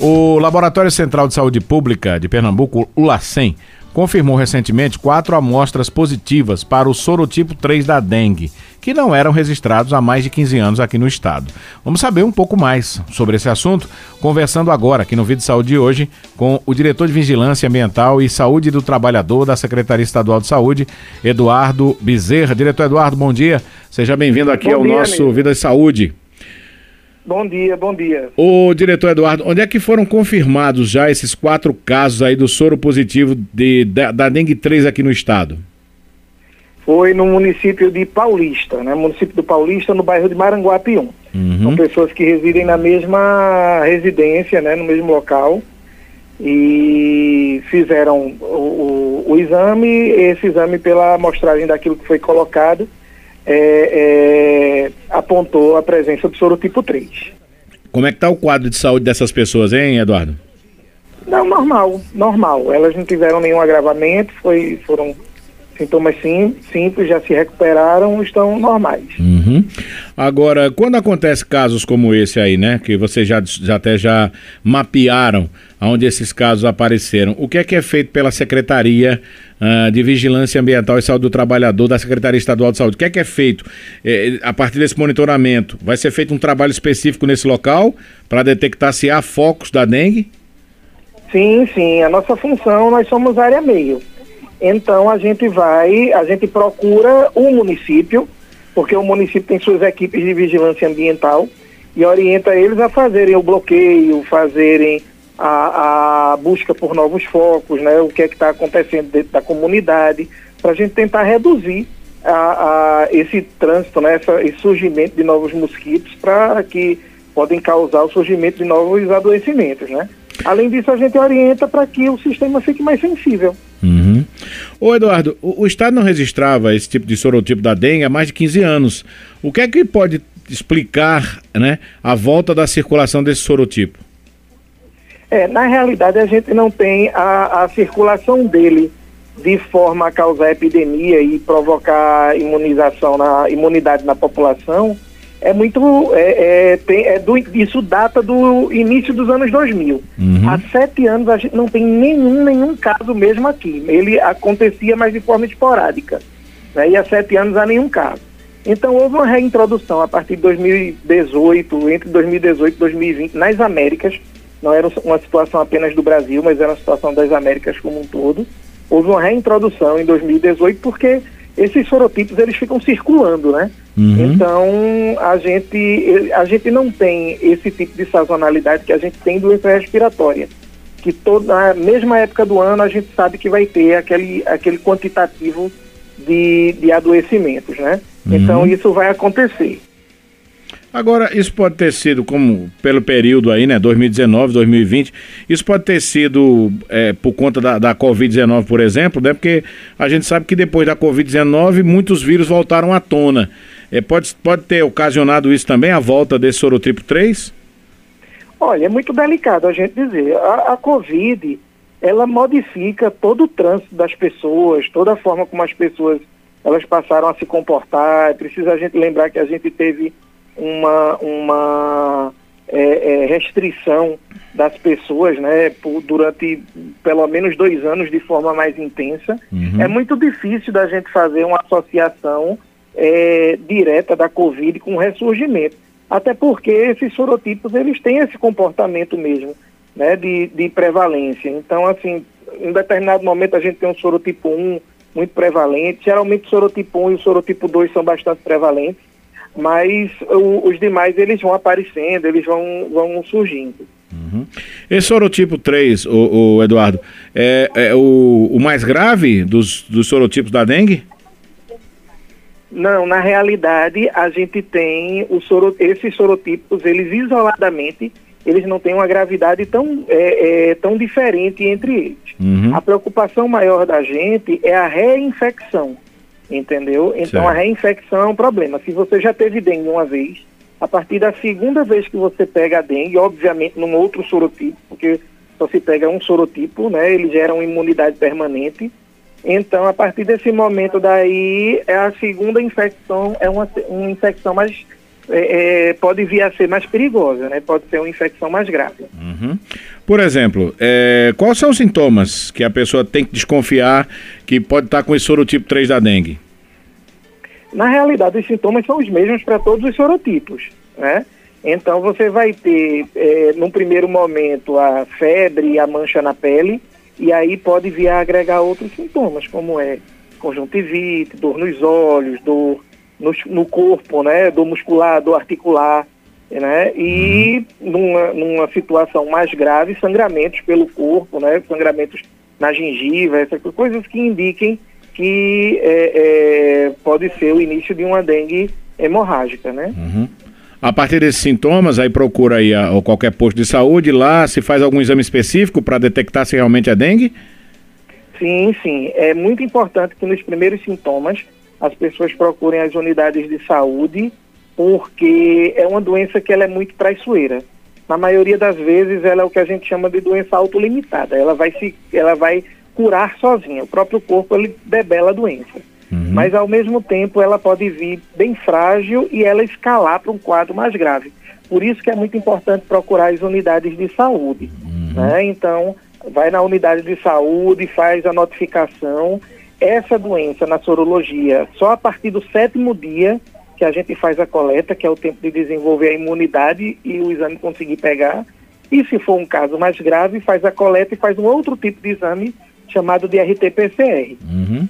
O Laboratório Central de Saúde Pública de Pernambuco, o LACEN, confirmou recentemente quatro amostras positivas para o sorotipo 3 da dengue, que não eram registrados há mais de 15 anos aqui no estado. Vamos saber um pouco mais sobre esse assunto, conversando agora aqui no Vídeo Saúde de hoje com o diretor de Vigilância Ambiental e Saúde do Trabalhador da Secretaria Estadual de Saúde, Eduardo Bezerra. Diretor Eduardo, bom dia. Seja bem-vindo aqui bom ao dia, nosso amigo. Vida e Saúde. Bom dia, bom dia. O diretor Eduardo, onde é que foram confirmados já esses quatro casos aí do soro positivo de, da, da dengue 3 aqui no estado? Foi no município de Paulista, né? Município do Paulista, no bairro de Maranguapium. Uhum. São pessoas que residem na mesma residência, né? No mesmo local. E fizeram o, o, o exame, esse exame pela amostragem daquilo que foi colocado, é, é, apontou a presença do soro tipo 3. Como é que está o quadro de saúde dessas pessoas, hein, Eduardo? Não, normal, normal. Elas não tiveram nenhum agravamento, foi, foram sintomas sim, simples, já se recuperaram, estão normais. Uhum. Agora, quando acontece casos como esse aí, né, que vocês já, já até já mapearam onde esses casos apareceram, o que é que é feito pela Secretaria uh, de Vigilância Ambiental e Saúde do Trabalhador da Secretaria Estadual de Saúde? O que é que é feito é, a partir desse monitoramento? Vai ser feito um trabalho específico nesse local para detectar se há focos da dengue? Sim, sim. A nossa função, nós somos área meio. Então a gente vai, a gente procura o município, porque o município tem suas equipes de vigilância ambiental e orienta eles a fazerem o bloqueio, fazerem a, a busca por novos focos, né, o que é que está acontecendo dentro da comunidade, para a gente tentar reduzir a, a, esse trânsito, né, essa, esse surgimento de novos mosquitos, para que podem causar o surgimento de novos adoecimentos, né? Além disso, a gente orienta para que o sistema fique mais sensível. Uhum. Ô Eduardo, o, o, Estado não registrava esse tipo de sorotipo da dengue há mais de 15 anos. O que é que pode explicar né, a volta da circulação desse sorotipo? É, na realidade, a gente não tem a, a circulação dele de forma a causar epidemia e provocar imunização na imunidade na população é muito. É, é, tem, é do, isso data do início dos anos 2000. Uhum. Há sete anos a gente não tem nenhum, nenhum caso mesmo aqui. Ele acontecia, mas de forma esporádica. Né? E há sete anos há nenhum caso. Então houve uma reintrodução a partir de 2018, entre 2018 e 2020, nas Américas. Não era uma situação apenas do Brasil, mas era uma situação das Américas como um todo. Houve uma reintrodução em 2018 porque esses sorotipos eles ficam circulando, né? Uhum. Então a gente a gente não tem esse tipo de sazonalidade que a gente tem doença respiratória, que toda na mesma época do ano a gente sabe que vai ter aquele aquele quantitativo de, de adoecimentos, né? Uhum. Então isso vai acontecer. Agora, isso pode ter sido, como pelo período aí, né, 2019, 2020, isso pode ter sido é, por conta da, da Covid-19, por exemplo, né, porque a gente sabe que depois da Covid-19 muitos vírus voltaram à tona. É, pode, pode ter ocasionado isso também, a volta desse sorotipo 3? Olha, é muito delicado a gente dizer. A, a Covid, ela modifica todo o trânsito das pessoas, toda a forma como as pessoas elas passaram a se comportar. É preciso a gente lembrar que a gente teve uma, uma é, é, restrição das pessoas, né, por, durante pelo menos dois anos de forma mais intensa. Uhum. É muito difícil da gente fazer uma associação é, direta da Covid com o ressurgimento. Até porque esses sorotipos, eles têm esse comportamento mesmo, né, de, de prevalência. Então, assim, em determinado momento a gente tem um sorotipo 1 muito prevalente, geralmente o sorotipo 1 e o sorotipo 2 são bastante prevalentes, mas o, os demais eles vão aparecendo, eles vão, vão surgindo. Uhum. Esse sorotipo 3, o, o Eduardo, é, é o, o, mais grave dos, dos sorotipos da dengue? Não, na realidade a gente tem o soro, esses sorotipos, eles isoladamente, eles não têm uma gravidade tão, é, é, tão diferente entre eles. Uhum. A preocupação maior da gente é a reinfecção entendeu? Então certo. a reinfecção é um problema. Se você já teve dengue uma vez, a partir da segunda vez que você pega a dengue, obviamente num outro sorotipo, porque só se pega um sorotipo, né? Ele gera uma imunidade permanente. Então, a partir desse momento daí, é a segunda infecção, é uma, uma infecção mais é, é, pode vir a ser mais perigosa, né? Pode ser uma infecção mais grave. Uhum. Por exemplo, é, quais são os sintomas que a pessoa tem que desconfiar que pode estar com esse sorotipo 3 da dengue? Na realidade, os sintomas são os mesmos para todos os sorotipos, né? Então, você vai ter, é, num primeiro momento, a febre e a mancha na pele, e aí pode vir a agregar outros sintomas, como é conjuntivite, dor nos olhos, dor no, no corpo, né, dor muscular, dor articular, né, e uhum. numa, numa situação mais grave, sangramentos pelo corpo, né, sangramentos na gengiva, essas coisas que indiquem que é, é, pode ser o início de uma dengue hemorrágica, né. Uhum. A partir desses sintomas, aí procura aí a, ou qualquer posto de saúde, lá se faz algum exame específico para detectar se realmente é dengue? Sim, sim. É muito importante que nos primeiros sintomas as pessoas procurem as unidades de saúde, porque é uma doença que ela é muito traiçoeira. Na maioria das vezes, ela é o que a gente chama de doença autolimitada. Ela vai se, ela vai curar sozinha. O próprio corpo ele debela a doença. Uhum. Mas ao mesmo tempo, ela pode vir bem frágil e ela escalar para um quadro mais grave. Por isso que é muito importante procurar as unidades de saúde. Uhum. Né? Então, vai na unidade de saúde, faz a notificação essa doença na sorologia só a partir do sétimo dia que a gente faz a coleta, que é o tempo de desenvolver a imunidade e o exame conseguir pegar. E se for um caso mais grave, faz a coleta e faz um outro tipo de exame chamado de RT-PCR. Uhum.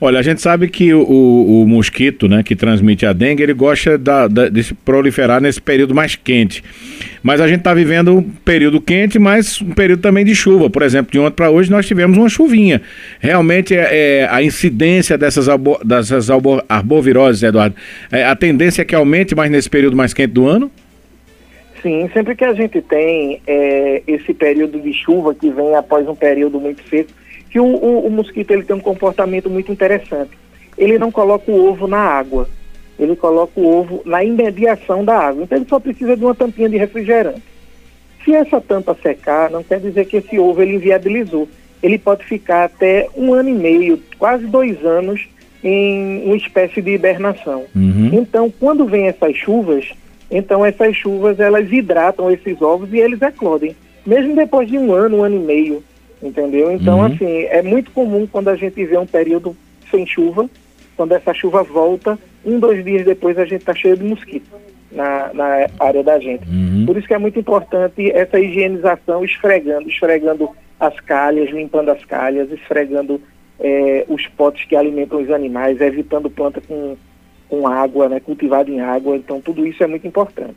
Olha, a gente sabe que o, o, mosquito, né, que transmite a dengue, ele gosta da, da, de se proliferar nesse período mais quente. Mas a gente está vivendo um período quente, mas um período também de chuva. Por exemplo, de ontem para hoje nós tivemos uma chuvinha. Realmente é, é a incidência dessas, dessas arboviroses, Eduardo, é, a tendência é que aumente mais nesse período mais quente do ano? Sim, sempre que a gente tem é, esse período de chuva que vem após um período muito seco, que o, o, o, mosquito ele tem um comportamento muito interessante. Ele não coloca o ovo na água, ele coloca o ovo na imediação da água. Então ele só precisa de uma tampinha de refrigerante. Se essa tampa secar, não quer dizer que esse ovo ele inviabilizou. Ele pode ficar até um ano e meio, quase dois anos, em uma espécie de hibernação. Uhum. Então, quando vem essas chuvas, então essas chuvas elas hidratam esses ovos e eles eclodem, mesmo depois de um ano, um ano e meio entendeu? Então, uhum. assim, é muito comum quando a gente vê um período sem chuva, quando essa chuva volta, um, dois dias depois a gente está cheio de mosquito na, na área da gente. Uhum. Por isso que é muito importante essa higienização, esfregando, esfregando as calhas, limpando as calhas, esfregando é, os potes que alimentam os animais, evitando planta com, com água, né, cultivada em água. Então, tudo isso é muito importante.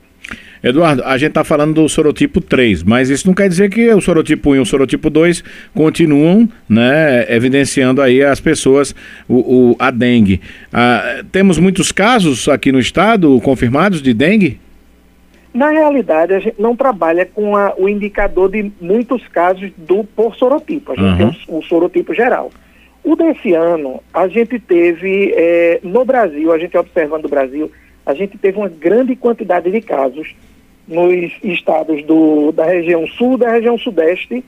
Eduardo, a gente está falando do sorotipo 3, mas isso não quer dizer que o sorotipo 1 e o sorotipo 2 continuam né, evidenciando aí as pessoas o, o a dengue. Ah, temos muitos casos aqui no estado confirmados de dengue? Na realidade, a gente não trabalha com a, o indicador de muitos casos do por sorotipo. A gente uhum. tem o, o, sorotipo geral. O desse ano, a gente teve, é, no Brasil, a gente observando o Brasil, a gente teve uma grande quantidade de casos nos estados do, da região sul, da região sudeste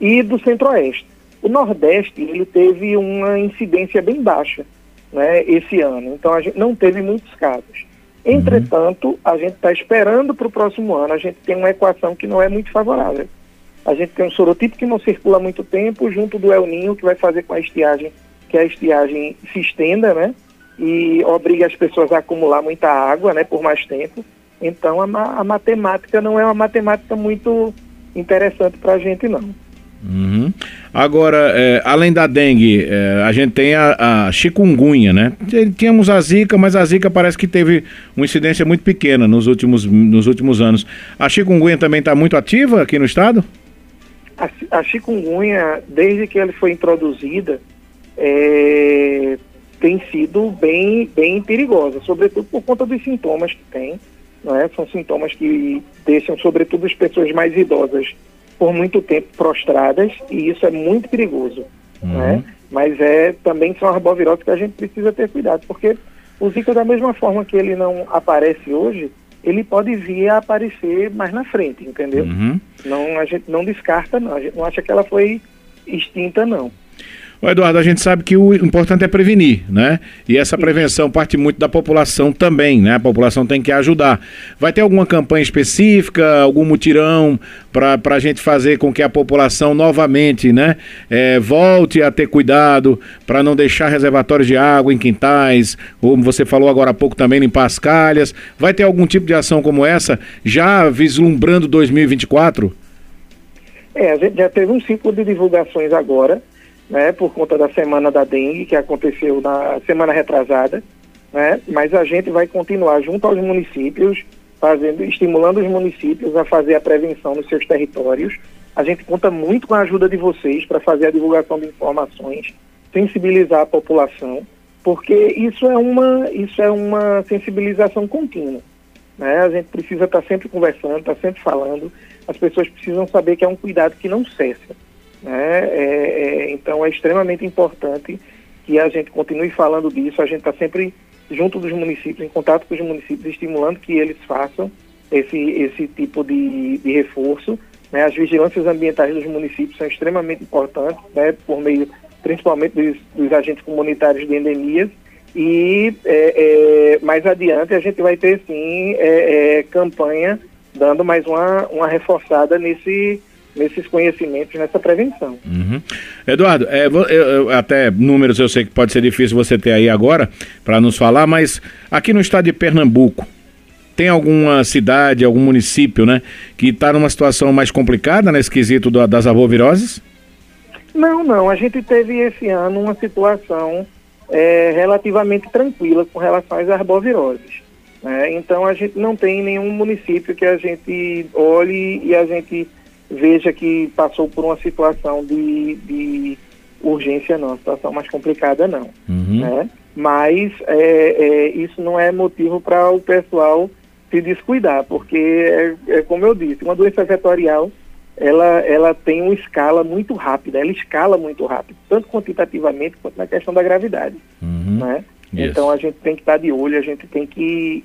e do centro-oeste. O nordeste ele teve uma incidência bem baixa né, esse ano, então a gente não teve muitos casos. Entretanto, a gente está esperando para o próximo ano, a gente tem uma equação que não é muito favorável. A gente tem um sorotipo que não circula há muito tempo, junto do El Ninho, que vai fazer com a estiagem, que a estiagem se estenda, né? E obriga as pessoas a acumular muita água, né, por mais tempo. Então a, a matemática não é uma matemática muito interessante para a gente não. Uhum. Agora, é, além da dengue, é, a gente tem a, a, chikungunya, né? Tínhamos a zika, mas a zika parece que teve uma incidência muito pequena nos últimos, nos últimos anos. A chikungunya também está muito ativa aqui no estado? A, a chikungunya, desde que ela foi introduzida, é, tem sido bem, bem perigosa, sobretudo por conta dos sintomas que tem é? São sintomas que deixam, sobretudo, as pessoas mais idosas por muito tempo prostradas e isso é muito perigoso. Uhum. Né? Mas é, também são arboviroses que a gente precisa ter cuidado, porque o Zika, da mesma forma que ele não aparece hoje, ele pode vir a aparecer mais na frente, entendeu? Uhum. Não, a gente não descarta, não. A gente não acha que ela foi extinta, não. Eduardo, a gente sabe que o importante é prevenir, né? E essa prevenção parte muito da população também, né? A população tem que ajudar. Vai ter alguma campanha específica, algum mutirão para a gente fazer com que a população novamente, né? É, volte a ter cuidado para não deixar reservatórios de água em quintais, como você falou agora há pouco também, limpar as calhas. Vai ter algum tipo de ação como essa, já vislumbrando 2024? É, a gente já teve um ciclo de divulgações agora, né, por conta da semana da dengue, que aconteceu na semana retrasada, né, mas a gente vai continuar junto aos municípios, fazendo, estimulando os municípios a fazer a prevenção nos seus territórios. A gente conta muito com a ajuda de vocês para fazer a divulgação de informações, sensibilizar a população, porque isso é uma, isso é uma sensibilização contínua. Né? A gente precisa estar tá sempre conversando, estar tá sempre falando. As pessoas precisam saber que é um cuidado que não cessa. Né? É, é, então é extremamente importante que a gente continue falando disso. A gente está sempre junto dos municípios, em contato com os municípios, estimulando que eles façam esse, esse tipo de, de reforço. Né? As vigilâncias ambientais dos municípios são extremamente importantes, né? por meio principalmente dos, dos agentes comunitários de endemias e é, é, mais adiante a gente vai ter sim é, é, campanha dando mais uma, uma reforçada nesse, nesses conhecimentos, nessa prevenção. Uhum. Eduardo, é, eu, eu, até números eu sei que pode ser difícil você ter aí agora para nos falar, mas aqui no estado de Pernambuco, tem alguma cidade, algum município, né, que está numa situação mais complicada nesse quesito do, das arboviroses? Não, não. A gente teve esse ano uma situação é, relativamente tranquila com relação às arboviroses. Né? Então a gente não tem nenhum município que a gente olhe e a gente veja que passou por uma situação de, de urgência não, situação mais complicada não. Uhum. Né? Mas é, é, isso não é motivo para o pessoal se descuidar, porque é, é como eu disse, uma doença vetorial ela, ela tem uma escala muito rápida, ela escala muito rápido, tanto quantitativamente quanto na questão da gravidade. Uhum. Né? Yes. Então a gente tem que estar de olho, a gente tem que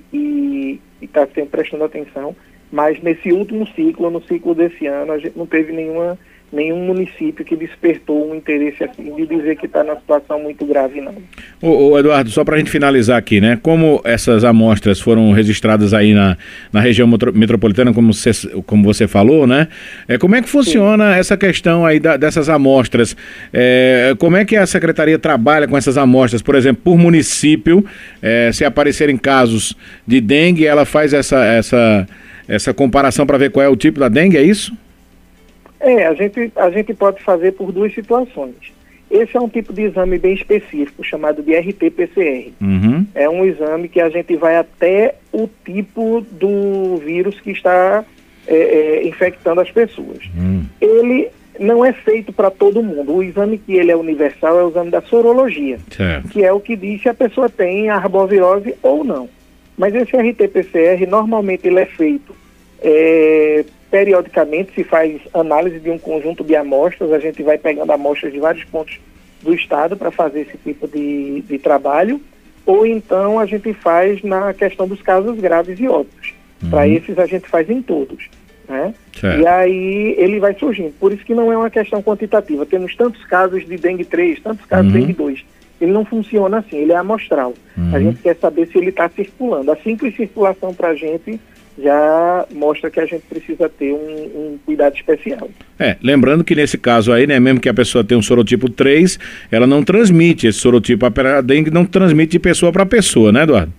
estar tá sempre prestando atenção. Mas nesse último ciclo, no ciclo desse ano, a gente não teve nenhuma nenhum município que despertou um interesse assim de dizer que está numa situação muito grave, não. Ô, ô Eduardo, só para a gente finalizar aqui, né? Como essas amostras foram registradas aí na, na região metropolitana, como você, como você falou, né? É, como é que funciona Sim. essa questão aí da, dessas amostras? É, como é que a secretaria trabalha com essas amostras, por exemplo, por município? É, se aparecerem casos de dengue, ela faz essa, essa, essa comparação para ver qual é o tipo da dengue, é isso? É, a gente, a gente pode fazer por duas situações. Esse é um tipo de exame bem específico, chamado de RT-PCR. Uhum. É um exame que a gente vai até o tipo do vírus que está é, é, infectando as pessoas. Uhum. Ele não é feito para todo mundo. O exame que ele é universal é o exame da sorologia, certo. que é o que diz se a pessoa tem arbovirose ou não. Mas esse RT-PCR, normalmente ele é feito é, periodicamente se faz análise de um conjunto de amostras, a gente vai pegando amostras de vários pontos do estado para fazer esse tipo de, de trabalho, ou então a gente faz na questão dos casos graves e óbitos. Uhum. Para esses a gente faz em todos. Né? E aí ele vai surgindo. Por isso que não é uma questão quantitativa. Temos tantos casos de dengue 3, tantos casos uhum. de dengue 2. Ele não funciona assim, ele é amostral. Uhum. A gente quer saber se ele está circulando. A simples circulação para a gente já mostra que a gente precisa ter um, um, cuidado especial. É, lembrando que nesse caso aí, né, mesmo que a pessoa tenha um sorotipo 3, ela não transmite esse sorotipo, a dengue não transmite de pessoa para pessoa, né, Eduardo?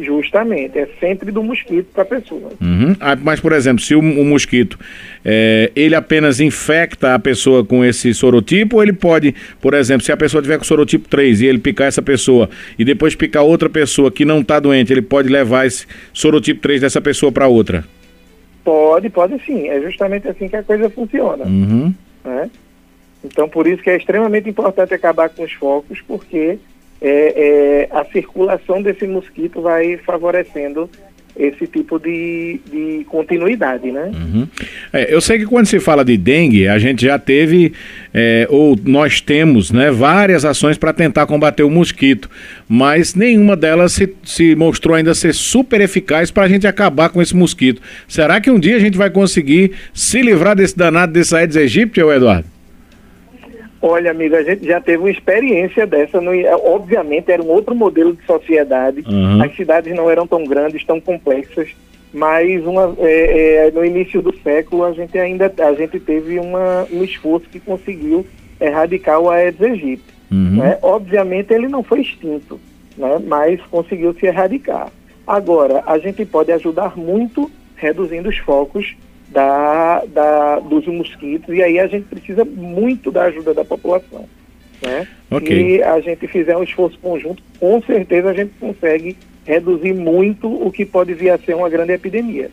Justamente, é sempre do mosquito para a pessoa. Uhum. Ah, mas, por exemplo, se o, o mosquito é, ele apenas infecta a pessoa com esse sorotipo, ou ele pode, por exemplo, se a pessoa tiver com sorotipo 3 e ele picar essa pessoa e depois picar outra pessoa que não está doente, ele pode levar esse sorotipo 3 dessa pessoa para outra? Pode, pode sim. É justamente assim que a coisa funciona. Uhum. Né? Então, por isso que é extremamente importante acabar com os focos, porque é, é, a circulação desse mosquito vai favorecendo esse tipo de, de continuidade, né? Uhum. É, eu sei que quando se fala de dengue, a gente já teve, é, ou nós temos, né, várias ações para tentar combater o mosquito, mas nenhuma delas se, se mostrou ainda ser super eficaz para a gente acabar com esse mosquito. Será que um dia a gente vai conseguir se livrar desse danado desse Aedes aegypti, Eduardo? Olha, amigo, a gente já teve uma experiência dessa. No, obviamente, era um outro modelo de sociedade. Uhum. As cidades não eram tão grandes, tão complexas. Mas uma, é, é, no início do século, a gente ainda a gente teve uma, um esforço que conseguiu erradicar o Aedes aegypti. Uhum. Né? Obviamente, ele não foi extinto, né? mas conseguiu se erradicar. Agora, a gente pode ajudar muito reduzindo os focos da, da, dos mosquitos, e aí a gente precisa muito da ajuda da população. Né? Okay. E a gente fizer um esforço conjunto, com certeza a gente consegue reduzir muito o que pode vir a ser uma grande epidemia.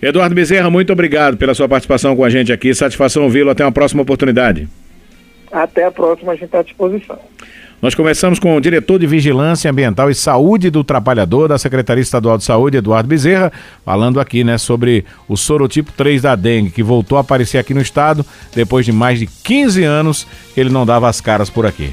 Eduardo Bezerra, muito obrigado pela sua participação com a gente aqui. Satisfação ouvi-lo. Até uma próxima oportunidade. Até a próxima, a gente está à disposição. Nós começamos com o diretor de Vigilância Ambiental e Saúde do Trabalhador da Secretaria Estadual de Saúde, Eduardo Bezerra, falando aqui, né, sobre o sorotipo 3 da dengue, que voltou a aparecer aqui no estado depois de mais de 15 anos que ele não dava as caras por aqui.